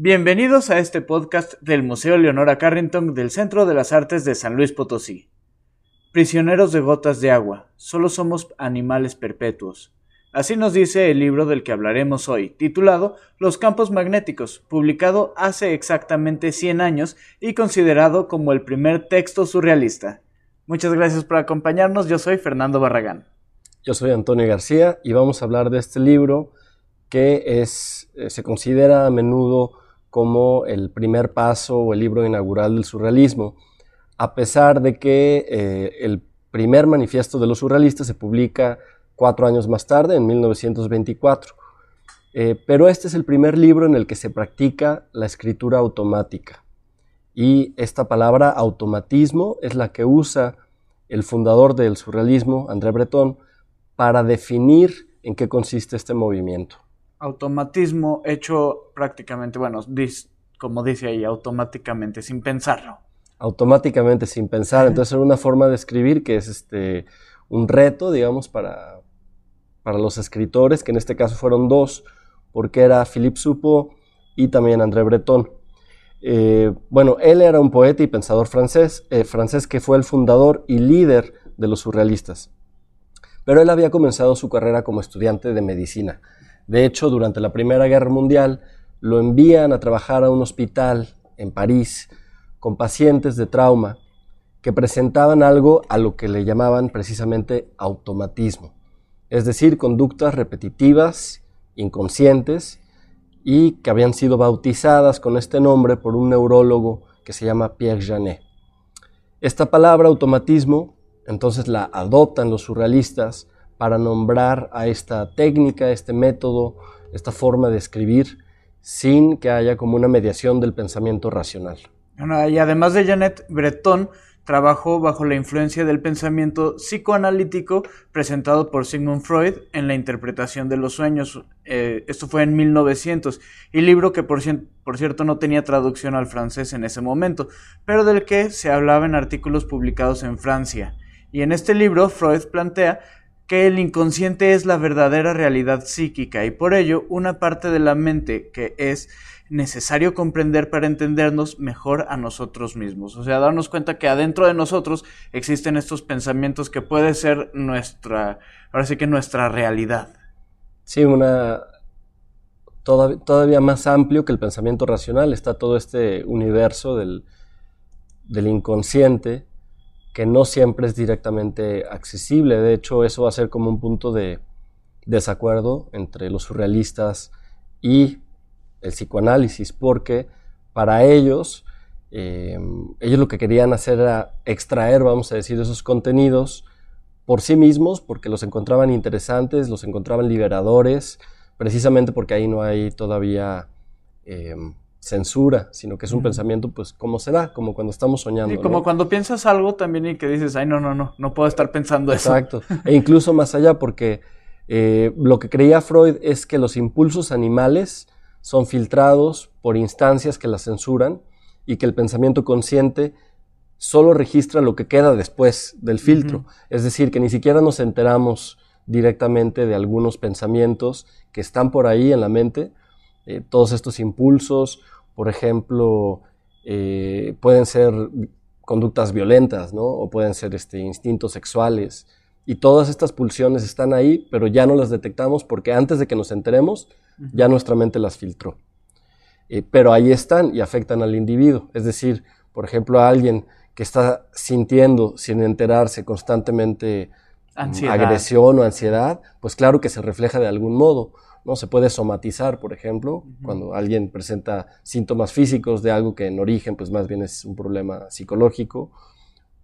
Bienvenidos a este podcast del Museo Leonora Carrington del Centro de las Artes de San Luis Potosí. Prisioneros de gotas de agua, solo somos animales perpetuos. Así nos dice el libro del que hablaremos hoy, titulado Los campos magnéticos, publicado hace exactamente 100 años y considerado como el primer texto surrealista. Muchas gracias por acompañarnos, yo soy Fernando Barragán. Yo soy Antonio García y vamos a hablar de este libro que es, eh, se considera a menudo como el primer paso o el libro inaugural del surrealismo, a pesar de que eh, el primer manifiesto de los surrealistas se publica cuatro años más tarde, en 1924. Eh, pero este es el primer libro en el que se practica la escritura automática. Y esta palabra automatismo es la que usa el fundador del surrealismo, André Breton, para definir en qué consiste este movimiento automatismo hecho prácticamente, bueno, como dice ahí, automáticamente, sin pensarlo. Automáticamente, sin pensar. Entonces era una forma de escribir que es este, un reto, digamos, para, para los escritores, que en este caso fueron dos, porque era Philippe Supo y también André Breton. Eh, bueno, él era un poeta y pensador francés, eh, francés que fue el fundador y líder de los surrealistas. Pero él había comenzado su carrera como estudiante de medicina. De hecho, durante la Primera Guerra Mundial lo envían a trabajar a un hospital en París con pacientes de trauma que presentaban algo a lo que le llamaban precisamente automatismo, es decir, conductas repetitivas, inconscientes y que habían sido bautizadas con este nombre por un neurólogo que se llama Pierre Janet. Esta palabra automatismo entonces la adoptan los surrealistas para nombrar a esta técnica, este método, esta forma de escribir, sin que haya como una mediación del pensamiento racional. y además de Janet Breton, trabajó bajo la influencia del pensamiento psicoanalítico presentado por Sigmund Freud en la interpretación de los sueños. Eh, esto fue en 1900, y libro que por, por cierto no tenía traducción al francés en ese momento, pero del que se hablaba en artículos publicados en Francia. Y en este libro Freud plantea que el inconsciente es la verdadera realidad psíquica y por ello una parte de la mente que es necesario comprender para entendernos mejor a nosotros mismos. O sea, darnos cuenta que adentro de nosotros existen estos pensamientos que puede ser nuestra, ahora sí que nuestra realidad. Sí, una todavía más amplio que el pensamiento racional está todo este universo del, del inconsciente que no siempre es directamente accesible. De hecho, eso va a ser como un punto de desacuerdo entre los surrealistas y el psicoanálisis, porque para ellos, eh, ellos lo que querían hacer era extraer, vamos a decir, esos contenidos por sí mismos, porque los encontraban interesantes, los encontraban liberadores, precisamente porque ahí no hay todavía... Eh, censura, sino que es un pensamiento, pues, como se da, como cuando estamos soñando. Y como cuando piensas algo también y que dices, ay, no, no, no, no puedo estar pensando eso. Exacto. E incluso más allá, porque eh, lo que creía Freud es que los impulsos animales son filtrados por instancias que las censuran y que el pensamiento consciente solo registra lo que queda después del filtro. Es decir, que ni siquiera nos enteramos directamente de algunos pensamientos que están por ahí en la mente, eh, todos estos impulsos, por ejemplo, eh, pueden ser conductas violentas, ¿no? O pueden ser este, instintos sexuales. Y todas estas pulsiones están ahí, pero ya no las detectamos porque antes de que nos enteremos, ya nuestra mente las filtró. Eh, pero ahí están y afectan al individuo. Es decir, por ejemplo, a alguien que está sintiendo sin enterarse constantemente agresión o ansiedad, pues claro que se refleja de algún modo. ¿No? Se puede somatizar, por ejemplo, cuando alguien presenta síntomas físicos de algo que en origen pues más bien es un problema psicológico,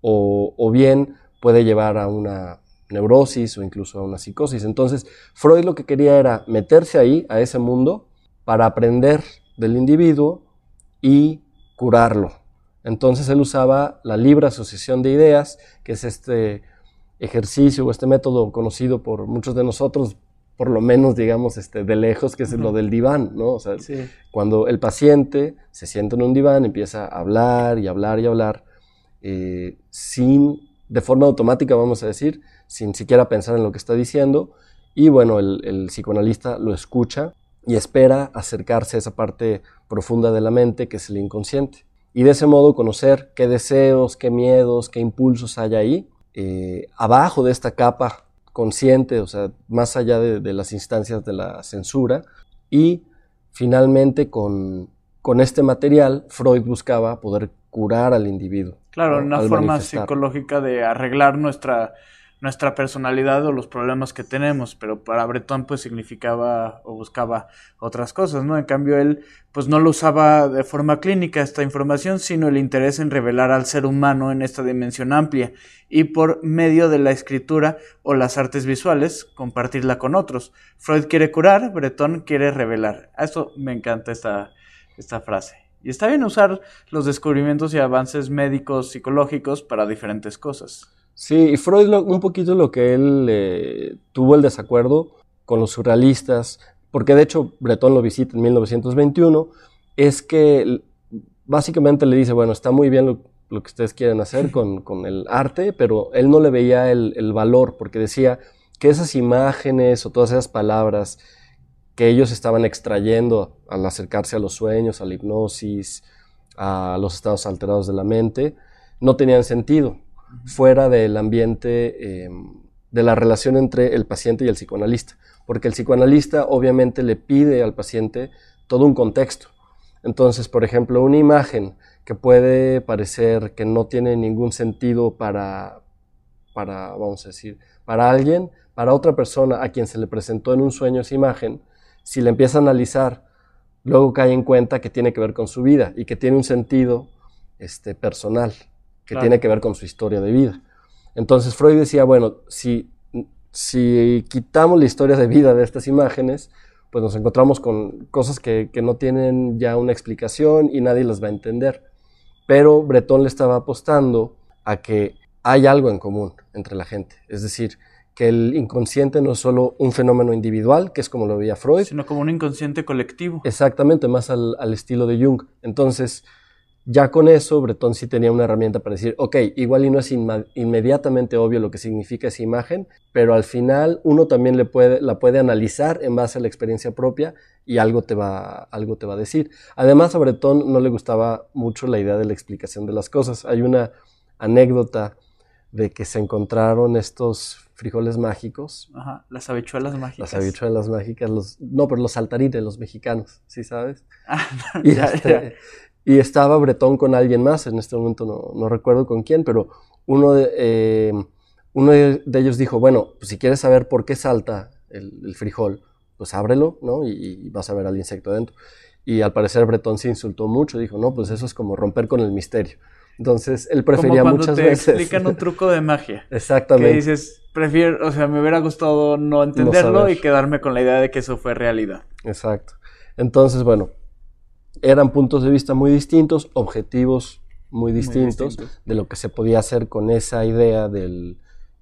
o, bien puede llevar a una neurosis o incluso a una psicosis. Entonces, Freud lo que quería era meterse ahí, a ese mundo, para aprender del individuo y curarlo. Entonces él usaba la libre asociación de ideas, que es este ejercicio o este método conocido por muchos de nosotros por lo menos, digamos, este, de lejos, que es lo del diván, ¿no? O sea, cuando el paciente se sienta en un diván, empieza a hablar y hablar y hablar, eh, sin, de forma automática, vamos a decir, sin siquiera pensar en lo que está diciendo, y bueno, el, psicoanalista lo escucha y espera acercarse a esa parte profunda de la mente que es el inconsciente. Y de ese modo conocer qué deseos, qué miedos, qué impulsos hay ahí, eh, abajo de esta capa consciente, o sea, más allá de, las instancias de la censura. Y finalmente con, con, este material, Freud buscaba poder curar al individuo. Claro, una forma psicológica de arreglar nuestra nuestra personalidad o los problemas que tenemos, pero para Breton pues significaba o buscaba otras cosas, ¿no? En cambio él pues no lo usaba de forma clínica esta información, sino el interés en revelar al ser humano en esta dimensión amplia y por medio de la escritura o las artes visuales compartirla con otros. Freud quiere curar, Breton quiere revelar. A eso me encanta esta, esta frase. Y está bien usar los descubrimientos y avances médicos, psicológicos para diferentes cosas. Sí, y Freud un poquito lo que él eh, tuvo el desacuerdo con los surrealistas, porque de hecho Breton lo visita en 1921, es que básicamente le dice, bueno, está muy bien lo, que ustedes quieren hacer con, el arte, pero él no le veía el, valor, porque decía que esas imágenes o todas esas palabras que ellos estaban extrayendo al acercarse a los sueños, a la hipnosis, a los estados alterados de la mente, no tenían sentido fuera del ambiente eh, de la relación entre el paciente y el psicoanalista, porque el psicoanalista obviamente le pide al paciente todo un contexto. Entonces, por ejemplo, una imagen que puede parecer que no tiene ningún sentido para, para, vamos a decir, para alguien, para otra persona a quien se le presentó en un sueño esa imagen, si le empieza a analizar, luego cae en cuenta que tiene que ver con su vida y que tiene un sentido este, personal que tiene que ver con su historia de vida. Entonces Freud decía, bueno, si, si quitamos la historia de vida de estas imágenes, pues nos encontramos con cosas que, que, no tienen ya una explicación y nadie las va a entender. Pero Breton le estaba apostando a que hay algo en común entre la gente. Es decir, que el inconsciente no es solo un fenómeno individual, que es como lo veía Freud. Sino como un inconsciente colectivo. Exactamente, más al, al estilo de Jung. Entonces, ya con eso, Breton sí tenía una herramienta para decir, ok, igual y no es inmediatamente obvio lo que significa esa imagen, pero al final uno también le puede, la puede analizar en base a la experiencia propia y algo te, va, algo te va a decir. Además, a Breton no le gustaba mucho la idea de la explicación de las cosas. Hay una anécdota de que se encontraron estos frijoles mágicos. Ajá, las habichuelas mágicas. Las habichuelas mágicas, los, no, pero los saltarines, los mexicanos, ¿sí sabes? Ah, y ya, este, y estaba Bretón con alguien más, en este momento no, no recuerdo con quién, pero uno de, eh, uno de ellos dijo, bueno, pues si quieres saber por qué salta el, frijol, pues ábrelo, ¿no? Y, vas a ver al insecto adentro. Y al parecer Bretón se insultó mucho, dijo, no, pues eso es como romper con el misterio. Entonces, él prefería como cuando te explican un truco de magia. Exactamente. Que dices, prefiero, o sea, me hubiera gustado no entenderlo y quedarme con la idea de que eso fue realidad. Exacto. Entonces, bueno, eran puntos de vista muy distintos, objetivos muy distintos, de lo que se podía hacer con esa idea del,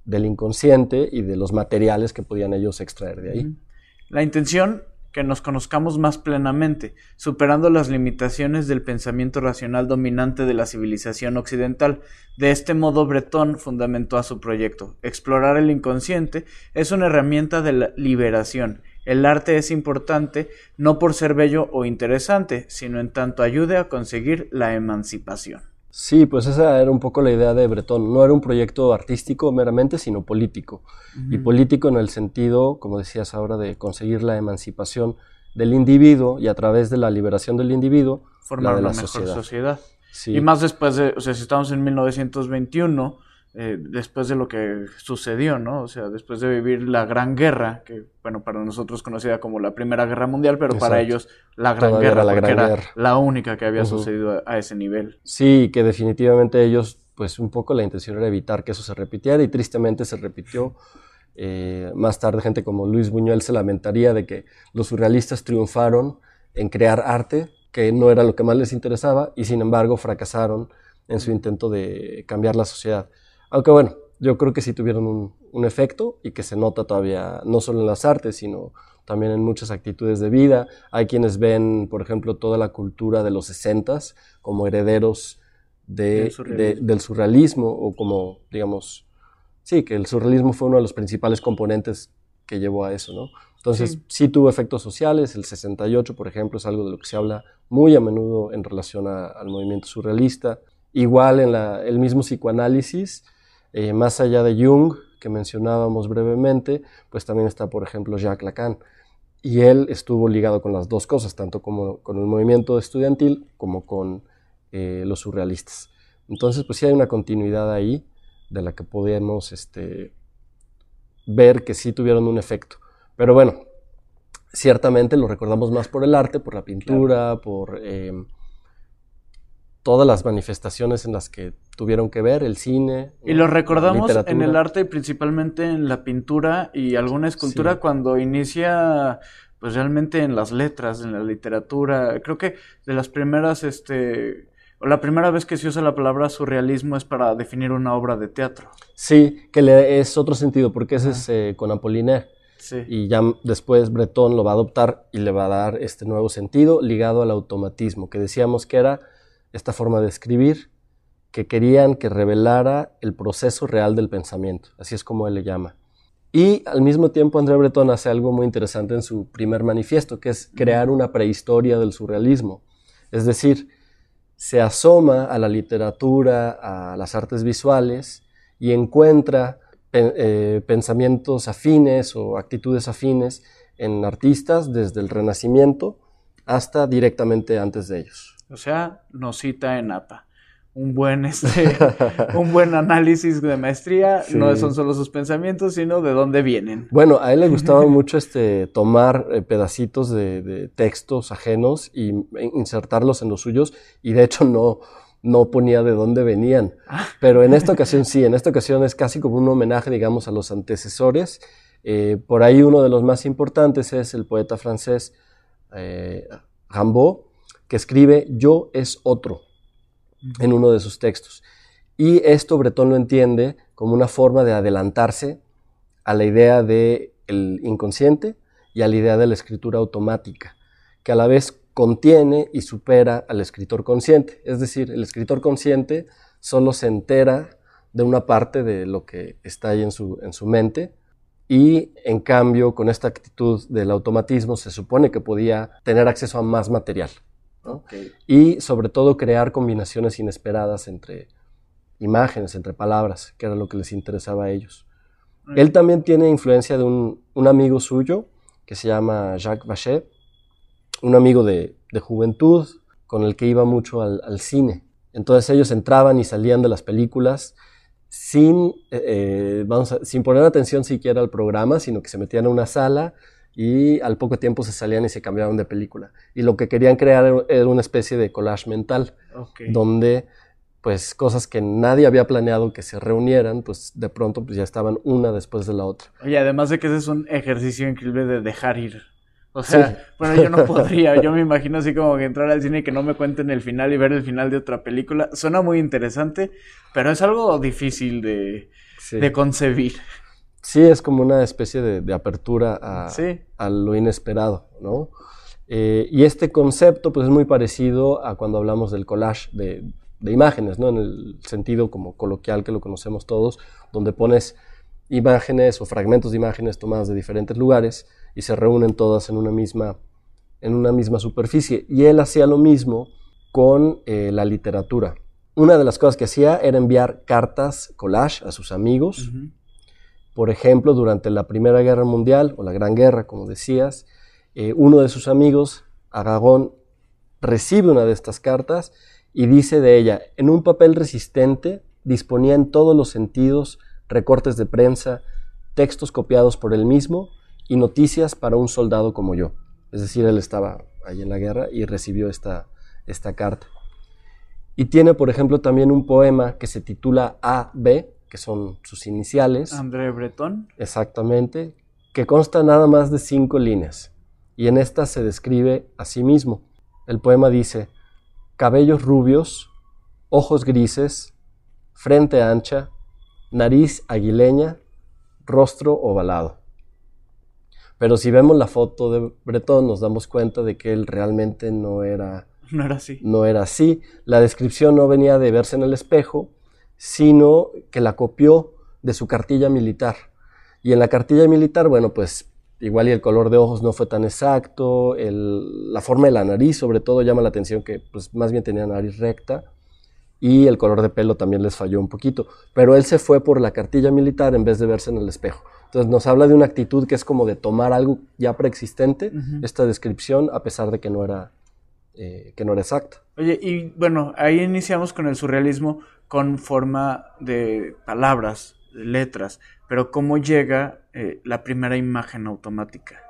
inconsciente y de los materiales que podían ellos extraer de ahí. La intención, que nos conozcamos más plenamente, superando las limitaciones del pensamiento racional dominante de la civilización occidental. De este modo, Breton fundamentó a su proyecto. Explorar el inconsciente es una herramienta de la liberación el arte es importante no por ser bello o interesante, sino en tanto ayude a conseguir la emancipación. Sí, pues esa era un poco la idea de Breton. No era un proyecto artístico meramente, sino político. Y político en el sentido, como decías ahora, de conseguir la emancipación del individuo y a través de la liberación del individuo, formar una mejor sociedad. Y más después de, o sea, si estamos en 1921, eh, después de lo que sucedió, ¿no? O sea, después de vivir la Gran Guerra, que, bueno, para nosotros conocida como la Primera Guerra Mundial, pero para ellos la Gran Guerra, la porque era la única que había sucedido a, ese nivel. Sí, que definitivamente ellos, pues un poco la intención era evitar que eso se repitiera y tristemente se repitió. Eh, más tarde gente como Luis Buñuel se lamentaría de que los surrealistas triunfaron en crear arte, que no era lo que más les interesaba, y sin embargo fracasaron en su intento de cambiar la sociedad. Aunque bueno, yo creo que sí tuvieron un, efecto y que se nota todavía no solo en las artes, sino también en muchas actitudes de vida. Hay quienes ven, por ejemplo, toda la cultura de los sesentas como herederos del, surrealismo. o como, digamos, sí, que el surrealismo fue uno de los principales componentes que llevó a eso, ¿no? Entonces, sí. tuvo efectos sociales, el 68, por ejemplo, es algo de lo que se habla muy a menudo en relación al movimiento surrealista. Igual en el mismo psicoanálisis, eh, más allá de Jung, que mencionábamos brevemente, pues también está, por ejemplo, Jacques Lacan. Y él estuvo ligado con las dos cosas, tanto como con el movimiento estudiantil como con eh, los surrealistas. Entonces, pues sí hay una continuidad ahí de la que podemos este, ver que sí tuvieron un efecto. Pero bueno, ciertamente lo recordamos más por el arte, por la pintura, por em, todas las manifestaciones en las que tuvieron que ver, el cine. Y lo recordamos en el arte, principalmente en la pintura y alguna escultura, cuando inicia pues realmente en las letras, en la literatura. Creo que de las primeras, este, o la primera vez que se usa la palabra surrealismo es para definir una obra de teatro. Sí, que le es otro sentido, porque ese es eh, con Apollinaire. Y ya después Breton lo va a adoptar y le va a dar este nuevo sentido ligado al automatismo, que decíamos que era esta forma de escribir que querían que revelara el proceso real del pensamiento, así es como él le llama. Y al mismo tiempo André Breton hace algo muy interesante en su primer manifiesto, que es crear una prehistoria del surrealismo. Es decir, se asoma a la literatura, a las artes visuales y encuentra eh, pensamientos afines o actitudes afines en artistas desde el Renacimiento hasta directamente antes de ellos. O sea, nos cita en APA. Un buen, este, un buen análisis de maestría, no son solo sus pensamientos, sino de dónde vienen. Bueno, a él le gustaba mucho este, tomar eh, pedacitos de, de, textos ajenos y insertarlos en los suyos, y de hecho no, no ponía de dónde venían. Pero en esta ocasión sí, en esta ocasión es casi como un homenaje, digamos, a los antecesores. Eh, por ahí uno de los más importantes es el poeta francés eh, Rimbaud, que escribe Yo es otro en uno de sus textos. Y esto Breton lo entiende como una forma de adelantarse a la idea del inconsciente y a la idea de la escritura automática, que a la vez contiene y supera al escritor consciente. Es decir, el escritor consciente solo se entera de una parte de lo que está ahí en su, en su mente y en cambio con esta actitud del automatismo se supone que podía tener acceso a más material y sobre todo crear combinaciones inesperadas entre imágenes, entre palabras, que era lo que les interesaba a ellos. Él también tiene influencia de un, un amigo suyo que se llama Jacques Bachet, un amigo de, juventud con el que iba mucho al, cine. Entonces ellos entraban y salían de las películas sin, eh, eh, sin poner atención siquiera al programa, sino que se metían a una sala y al poco tiempo se salían y se cambiaban de película. Y lo que querían crear era una especie de collage mental, donde pues cosas que nadie había planeado que se reunieran, pues de pronto pues ya estaban una después de la otra. Y además de que ese es un ejercicio increíble de dejar ir o sea, bueno, yo no podría. Yo me imagino así como que entrar al cine y que no me cuenten el final y ver el final de otra película. Suena muy interesante, pero es algo difícil de, concebir. Sí, es como una especie de, apertura a, lo inesperado, ¿no? Eh, y este concepto, pues es muy parecido a cuando hablamos del collage de, de imágenes, ¿no? En el sentido como coloquial que lo conocemos todos, donde pones imágenes o fragmentos de imágenes tomadas de diferentes lugares y se reúnen todas en una misma, en una misma superficie. Y él hacía lo mismo con eh, la literatura. Una de las cosas que hacía era enviar cartas collage a sus amigos. Por ejemplo, durante la Primera Guerra Mundial, o la Gran Guerra, como decías, eh, uno de sus amigos, Aragón, recibe una de estas cartas y dice de ella, en un papel resistente disponía en todos los sentidos recortes de prensa, textos copiados por él mismo y noticias para un soldado como yo. Es decir, él estaba ahí en la guerra y recibió esta, esta carta. Y tiene, por ejemplo, también un poema que se titula A.B., que son sus iniciales. André Breton. Exactamente, que consta nada más de cinco líneas. Y en esta se describe a sí mismo. El poema dice, cabellos rubios, ojos grises, frente ancha, nariz aguileña, rostro ovalado. Pero si vemos la foto de Bretón, nos damos cuenta de que él realmente no era, no era así. No era así. La descripción no venía de verse en el espejo, sino que la copió de su cartilla militar. Y en la cartilla militar, bueno, pues igual y el color de ojos no fue tan exacto, la forma de la nariz sobre todo llama la atención que pues más bien tenía nariz recta y el color de pelo también les falló un poquito, pero él se fue por la cartilla militar en vez de verse en el espejo. Entonces nos habla de una actitud que es como de tomar algo ya preexistente, esta descripción, a pesar de que no era, eh, que no era exacta. Oye, y bueno, ahí iniciamos con el surrealismo con forma de palabras, de letras, pero ¿cómo llega eh, la primera imagen automática?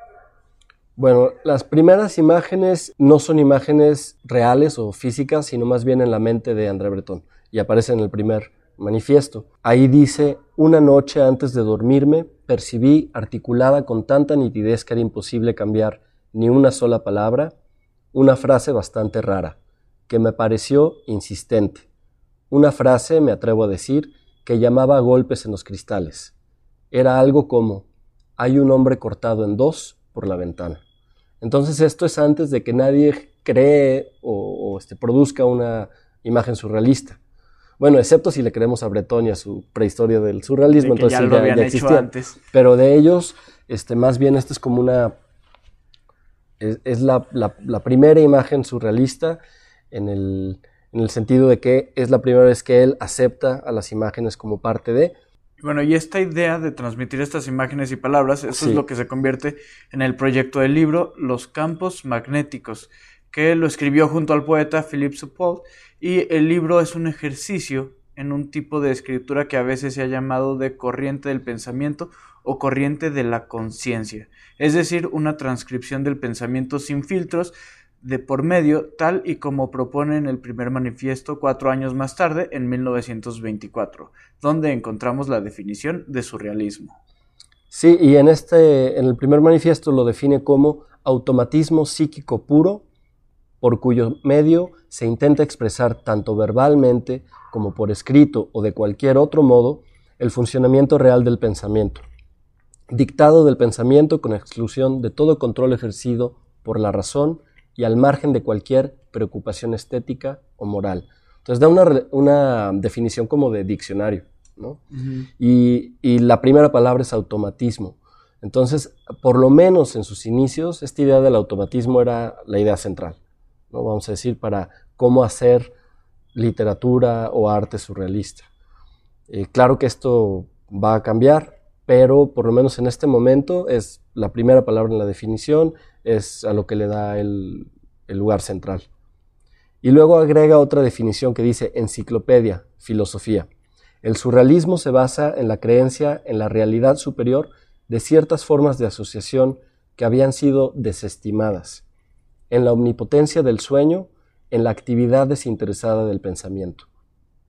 Bueno, las primeras imágenes no son imágenes reales o físicas, sino más bien en la mente de André Breton y aparece en el primer manifiesto. Ahí dice, una noche antes de dormirme, percibí, articulada con tanta nitidez que era imposible cambiar ni una sola palabra, una frase bastante rara, que me pareció insistente. Una frase, me atrevo a decir, que llamaba a golpes en los cristales. Era algo como, hay un hombre cortado en dos por la ventana. Entonces esto es antes de que nadie cree o, este, produzca una imagen surrealista. Bueno, excepto si le creemos a Breton y a su prehistoria del surrealismo, entonces ya, lo habían hecho antes. Pero de ellos, este, más bien esto es como una... Es, la, primera imagen surrealista en el, en el sentido de que es la primera vez que él acepta a las imágenes como parte de, bueno, y esta idea de transmitir estas imágenes y palabras, eso es lo que se convierte en el proyecto del libro Los campos magnéticos, que lo escribió junto al poeta Philippe Soupault, y el libro es un ejercicio en un tipo de escritura que a veces se ha llamado de corriente del pensamiento o corriente de la conciencia, es decir, una transcripción del pensamiento sin filtros, de por medio, tal y como propone en el primer manifiesto cuatro años más tarde, en 1924, donde encontramos la definición de surrealismo. Sí, y en, este, en el primer manifiesto lo define como automatismo psíquico puro, por cuyo medio se intenta expresar tanto verbalmente como por escrito o de cualquier otro modo el funcionamiento real del pensamiento, dictado del pensamiento con exclusión de todo control ejercido por la razón, y al margen de cualquier preocupación estética o moral. Entonces da una, definición como de diccionario, ¿no? y, la primera palabra es automatismo. Entonces, por lo menos en sus inicios, esta idea del automatismo era la idea central, ¿no? Vamos a decir, para cómo hacer literatura o arte surrealista. Eh, claro que esto va a cambiar, pero por lo menos en este momento es la primera palabra en la definición, es a lo que le da el, lugar central. Y luego agrega otra definición que dice enciclopedia, filosofía. El surrealismo se basa en la creencia en la realidad superior de ciertas formas de asociación que habían sido desestimadas, en la omnipotencia del sueño, en la actividad desinteresada del pensamiento.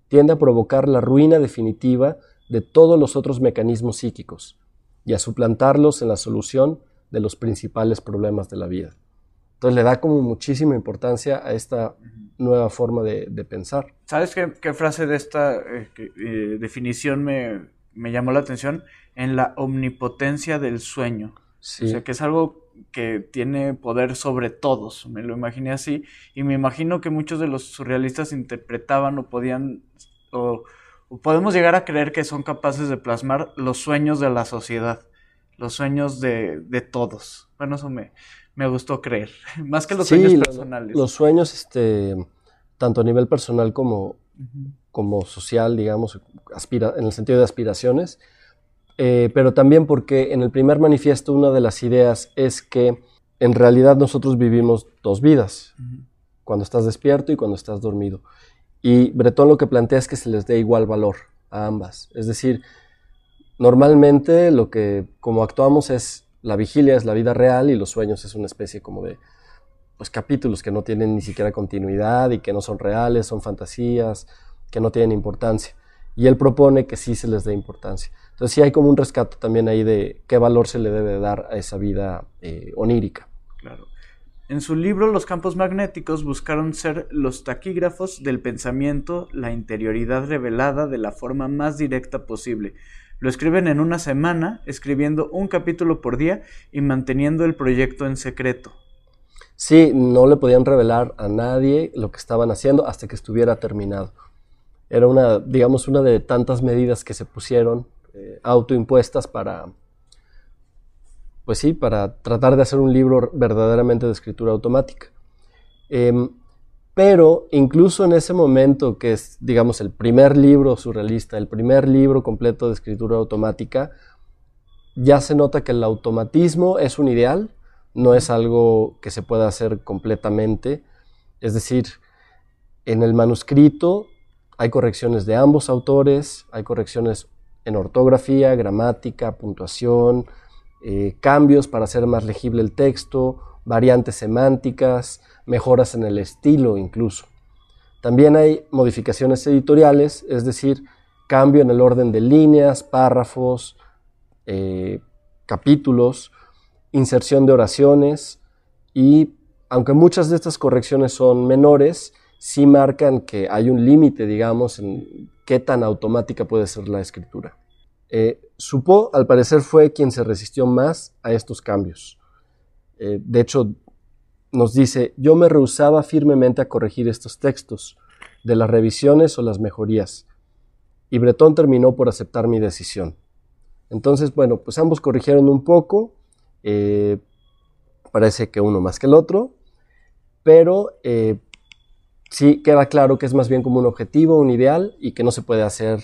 Tiende a provocar la ruina definitiva de todos los otros mecanismos psíquicos y a suplantarlos en la solución de los principales problemas de la vida. Entonces le da como muchísima importancia a esta nueva forma de, pensar. ¿Sabes qué, frase de esta eh, eh, definición me, llamó la atención? En la omnipotencia del sueño. O sea, que es algo que tiene poder sobre todos, me lo imaginé así, y me imagino que muchos de los surrealistas interpretaban o podían, o podemos llegar a creer que son capaces de plasmar los sueños de la sociedad los sueños de, todos. Bueno, eso me, me, gustó creer, más que los sueños personales. Los sueños, este, tanto a nivel personal como, como social, digamos, aspira, en el sentido de aspiraciones, eh, pero también porque en el primer manifiesto una de las ideas es que en realidad nosotros vivimos dos vidas, cuando estás despierto y cuando estás dormido. Y Bretón lo que plantea es que se les dé igual valor a ambas. Es decir, Normalmente lo que como actuamos es la vigilia es la vida real y los sueños es una especie como de pues capítulos que no tienen ni siquiera continuidad y que no son reales, son fantasías, que no tienen importancia. Y él propone que sí se les dé importancia. Entonces sí hay como un rescate también ahí de qué valor se le debe dar a esa vida eh, onírica. Claro. En su libro Los campos magnéticos buscaron ser los taquígrafos del pensamiento, la interioridad revelada de la forma más directa posible, lo escriben en una semana, escribiendo un capítulo por día y manteniendo el proyecto en secreto. Sí, no le podían revelar a nadie lo que estaban haciendo hasta que estuviera terminado. Era una, digamos, una de tantas medidas que se pusieron eh, autoimpuestas para, pues sí, para tratar de hacer un libro verdaderamente de escritura automática. Em, pero incluso en ese momento, que es, digamos, el primer libro surrealista, el primer libro completo de escritura automática, ya se nota que el automatismo es un ideal, no es algo que se pueda hacer completamente. Es decir, en el manuscrito hay correcciones de ambos autores, hay correcciones en ortografía, gramática, puntuación, eh, cambios para hacer más legible el texto, variantes semánticas, mejoras en el estilo incluso. También hay modificaciones editoriales, es decir, cambio en el orden de líneas, párrafos, eh, capítulos, inserción de oraciones y aunque muchas de estas correcciones son menores, sí marcan que hay un límite, digamos, en qué tan automática puede ser la escritura. Eh, Supo, al parecer, fue quien se resistió más a estos cambios. Eh, de hecho, nos dice, yo me rehusaba firmemente a corregir estos textos, de las revisiones o las mejorías, y Bretón terminó por aceptar mi decisión. Entonces, bueno, pues ambos corrigieron un poco, eh, parece que uno más que el otro, pero sí queda claro que es más bien como un objetivo, un ideal, y que no se puede hacer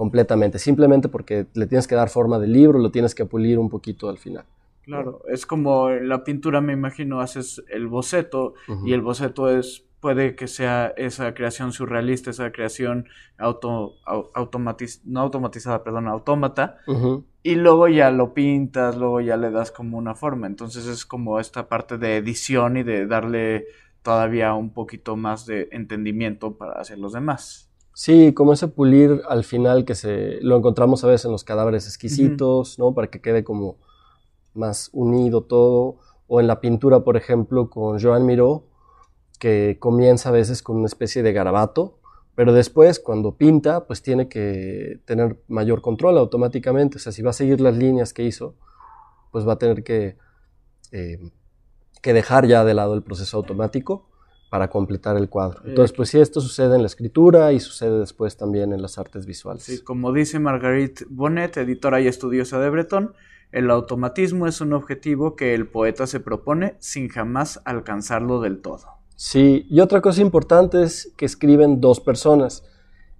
completamente, simplemente porque le tienes que dar forma de libro, lo tienes que pulir un poquito al final. Claro, es como la pintura, me imagino, haces el boceto y el boceto es puede que sea esa creación surrealista, esa creación auto, automatiz, no automatizada, perdón, autómata, y luego ya lo pintas, luego ya le das como una forma. Entonces es como esta parte de edición y de darle todavía un poquito más de entendimiento para hacer los demás. Sí, como ese pulir al final que se lo encontramos a veces en los cadáveres exquisitos, ¿no? Para que quede como más unido todo, o en la pintura, por ejemplo, con Joan Miró, que comienza a veces con una especie de garabato, pero después cuando pinta, pues tiene que tener mayor control automáticamente, o sea, si va a seguir las líneas que hizo, pues va a tener que, eh, que dejar ya de lado el proceso automático para completar el cuadro. Entonces, pues sí, esto sucede en la escritura y sucede después también en las artes visuales. Sí, como dice Marguerite Bonnet, editora y estudiosa de Breton, el automatismo es un objetivo que el poeta se propone sin jamás alcanzarlo del todo. Sí, y otra cosa importante es que escriben dos personas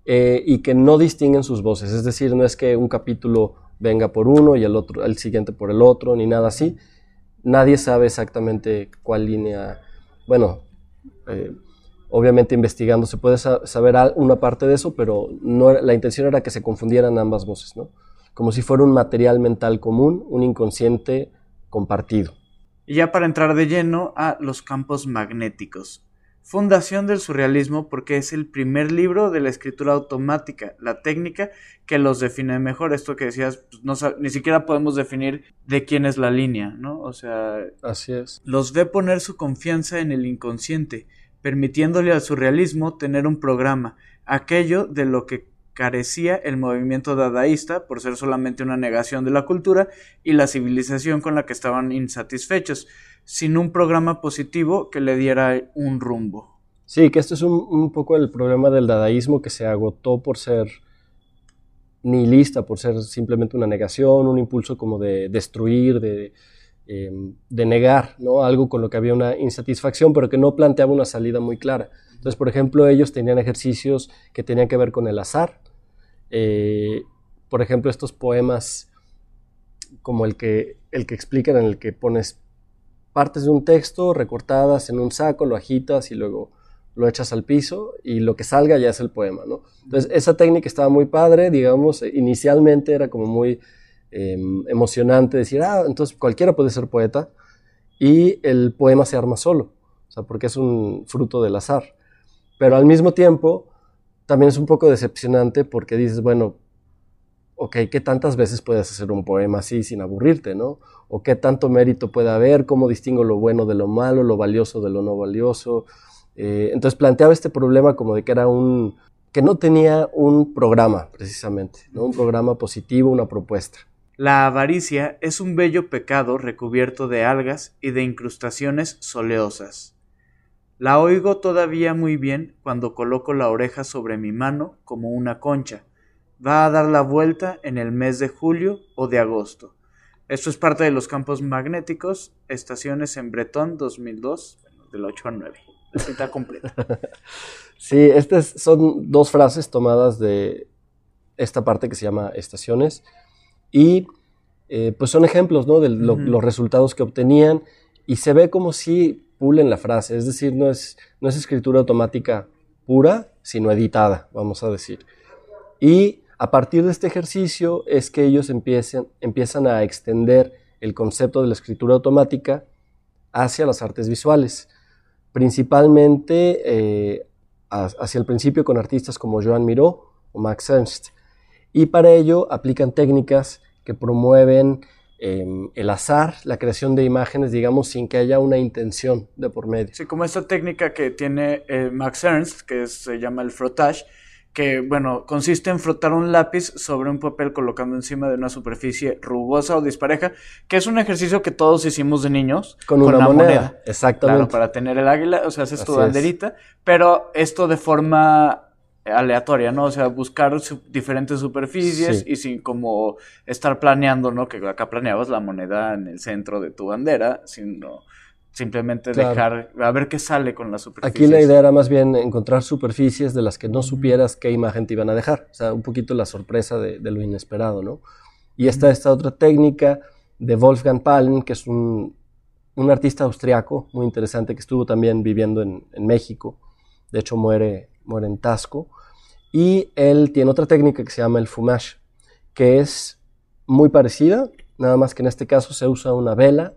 eh, y que no distinguen sus voces, es decir, no es que un capítulo venga por uno y el otro, el siguiente por el otro, ni nada así. Nadie sabe exactamente cuál línea, bueno, eh, obviamente investigando se puede saber una parte de eso, pero no, la intención era que se confundieran ambas voces, ¿no? como si fuera un material mental común, un inconsciente compartido. Y ya para entrar de lleno a los campos magnéticos. Fundación del surrealismo porque es el primer libro de la escritura automática, la técnica que los define mejor. Esto que decías, pues, no, ni siquiera podemos definir de quién es la línea, ¿no? O sea, así es. Los ve poner su confianza en el inconsciente, permitiéndole al surrealismo tener un programa, aquello de lo que carecía el movimiento dadaísta por ser solamente una negación de la cultura y la civilización con la que estaban insatisfechos, sin un programa positivo que le diera un rumbo. Sí, que esto es un, poco el problema del dadaísmo que se agotó por ser nihilista, por ser simplemente una negación, un impulso como de destruir, de, em, de negar, ¿no? Algo con lo que había una insatisfacción, pero que no planteaba una salida muy clara. Entonces, por ejemplo, ellos tenían ejercicios que tenían que ver con el azar. Eh, por ejemplo, estos poemas como el que, el que explican en el que pones partes de un texto recortadas en un saco, lo agitas y luego lo echas al piso y lo que salga ya es el poema, ¿no? Entonces, esa técnica estaba muy padre, digamos, inicialmente era como muy em, emocionante decir, ah, entonces cualquiera puede ser poeta y el poema se arma solo, o sea, porque es un fruto del azar. Pero al mismo tiempo, también es un poco decepcionante porque dices, bueno, ok, ¿qué tantas veces puedes hacer un poema así sin aburrirte, no? O qué tanto mérito puede haber, cómo distingo lo bueno de lo malo, lo valioso de lo no valioso. Eh, entonces planteaba este problema como de que era un, que no tenía un programa precisamente, ¿no? un programa positivo, una propuesta. La avaricia es un bello pecado recubierto de algas y de incrustaciones soleosas. La oigo todavía muy bien cuando coloco la oreja sobre mi mano como una concha. Va a dar la vuelta en el mes de julio o de agosto. Esto es parte de los campos magnéticos, estaciones en Bretón 2002, del 8 al 9. La cita completa. sí, estas son dos frases tomadas de esta parte que se llama estaciones y eh, pues son ejemplos ¿no? de los resultados que obtenían y se ve como si pulen la frase, es decir, no es, no es escritura automática pura, sino editada, vamos a decir. Y a partir de este ejercicio es que ellos empiezan, empiezan a extender el concepto de la escritura automática hacia las artes visuales, principalmente eh, hacia el principio con artistas como Joan Miró o Max Ernst. Y para ello aplican técnicas que promueven em, el azar, la creación de imágenes, digamos, sin que haya una intención de por medio. Sí, como esta técnica que tiene eh, Max Ernst, que se llama el frottage, que, bueno, consiste en frotar un lápiz sobre un papel colocando encima de una superficie rugosa o dispareja, que es un ejercicio que todos hicimos de niños. Con, una, moneda. Exactamente. Claro, para tener el águila, o sea, haces tu banderita, pero esto de forma aleatoria, ¿no? O sea, buscar diferentes superficies y sin como estar planeando, ¿no? Que acá planeabas la moneda en el centro de tu bandera, sino Simplemente dejar, a ver qué sale con la superficie. Aquí la idea era más bien encontrar superficies de las que no supieras qué imagen te iban a dejar. O sea, un poquito la sorpresa de, lo inesperado, ¿no? Y está esta otra técnica de Wolfgang Palm, que es un, artista austriaco muy interesante que estuvo también viviendo en, México. De hecho, muere, muere en Tasco. Y él tiene otra técnica que se llama el fumage, que es muy parecida, nada más que en este caso se usa una vela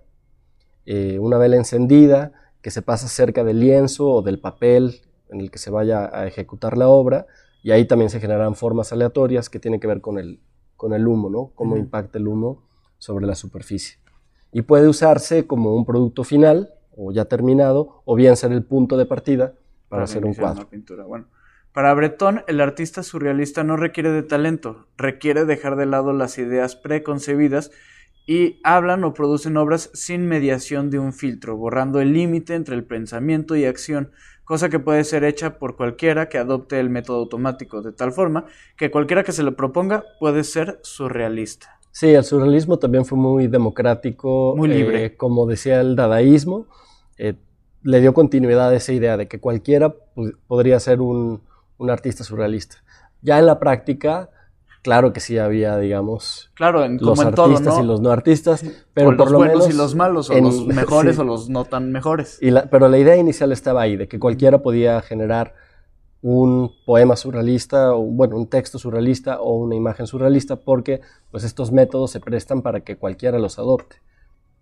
eh, una vela encendida que se pasa cerca del lienzo o del papel en el que se vaya a ejecutar la obra, y ahí también se generan formas aleatorias que tienen que ver con el, con el humo, ¿no? Cómo impacta el humo sobre la superficie. Y puede usarse como un producto final o ya terminado, o bien ser el punto de partida para, hacer un cuadro. pintura. Bueno, para Breton, el artista surrealista no requiere de talento, requiere dejar de lado las ideas preconcebidas y hablan o producen obras sin mediación de un filtro, borrando el límite entre el pensamiento y acción, cosa que puede ser hecha por cualquiera que adopte el método automático, de tal forma que cualquiera que se lo proponga puede ser surrealista. Sí, el surrealismo también fue muy democrático, muy libre. Eh, como decía el dadaísmo, eh, le dio continuidad a esa idea de que cualquiera podría ser un artista surrealista. Ya en la práctica, Claro que sí había, digamos, claro, en, los artistas y los no artistas, pero por los lo buenos y los malos, o los mejores o los no tan mejores. Y pero la idea inicial estaba ahí, de que cualquiera podía generar un poema surrealista, o bueno, un texto surrealista o una imagen surrealista, porque pues estos métodos se prestan para que cualquiera los adopte.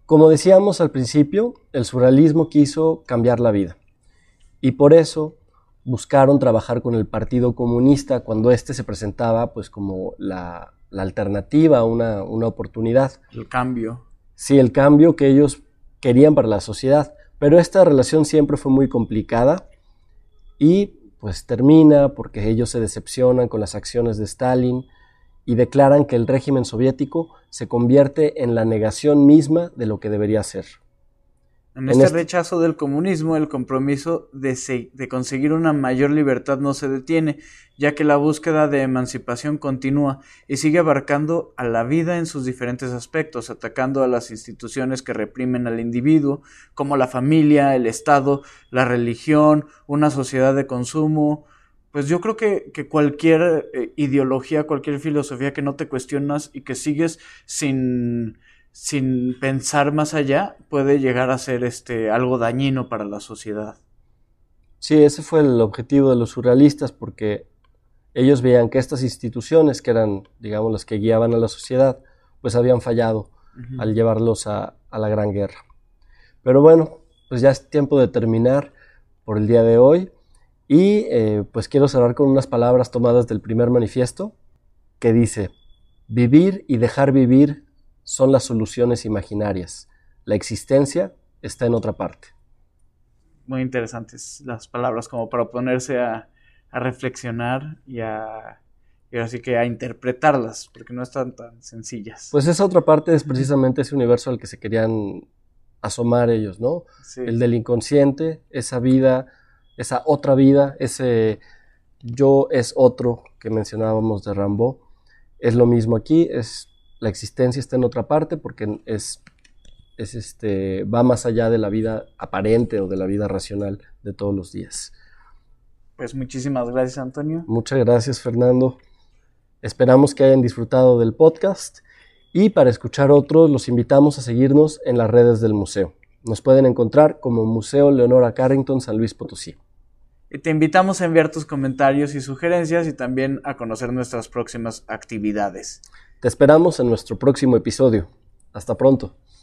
Como decíamos al principio, el surrealismo quiso cambiar la vida. Y por eso buscaron trabajar con el Partido Comunista cuando éste se presentaba pues como la, alternativa, una, una oportunidad. El cambio. Sí, el cambio que ellos querían para la sociedad. Pero esta relación siempre fue muy complicada y pues termina porque ellos se decepcionan con las acciones de Stalin y declaran que el régimen soviético se convierte en la negación misma de lo que debería ser. En este, rechazo del comunismo, el compromiso de, de, conseguir una mayor libertad no se detiene, ya que la búsqueda de emancipación continúa y sigue abarcando a la vida en sus diferentes aspectos, atacando a las instituciones que reprimen al individuo, como la familia, el Estado, la religión, una sociedad de consumo. Pues yo creo que, que cualquier eh, ideología, cualquier filosofía que no te cuestionas y que sigues sin sin pensar más allá, puede llegar a ser este, algo dañino para la sociedad. Sí, ese fue el objetivo de los surrealistas, porque ellos veían que estas instituciones, que eran, digamos, las que guiaban a la sociedad, pues habían fallado al llevarlos a, la Gran Guerra. Pero bueno, pues ya es tiempo de terminar por el día de hoy. Y eh, pues quiero cerrar con unas palabras tomadas del primer manifiesto, que dice, vivir y dejar vivir son las soluciones imaginarias. La existencia está en otra parte. Muy interesantes las palabras como para ponerse a, reflexionar y a, así que a interpretarlas, porque no están tan sencillas. Pues esa otra parte es precisamente ese universo al que se querían asomar ellos, ¿no? El del inconsciente, esa vida, esa otra vida, ese yo es otro que mencionábamos de Rambo, es lo mismo aquí, es la existencia está en otra parte porque es, es este, va más allá de la vida aparente o de la vida racional de todos los días. Pues muchísimas gracias, Antonio. Muchas gracias, Fernando. Esperamos que hayan disfrutado del podcast y para escuchar otros los invitamos a seguirnos en las redes del museo. Nos pueden encontrar como Museo Leonora Carrington San Luis Potosí. Y te invitamos a enviar tus comentarios y sugerencias y también a conocer nuestras próximas actividades. Te esperamos en nuestro próximo episodio. Hasta pronto.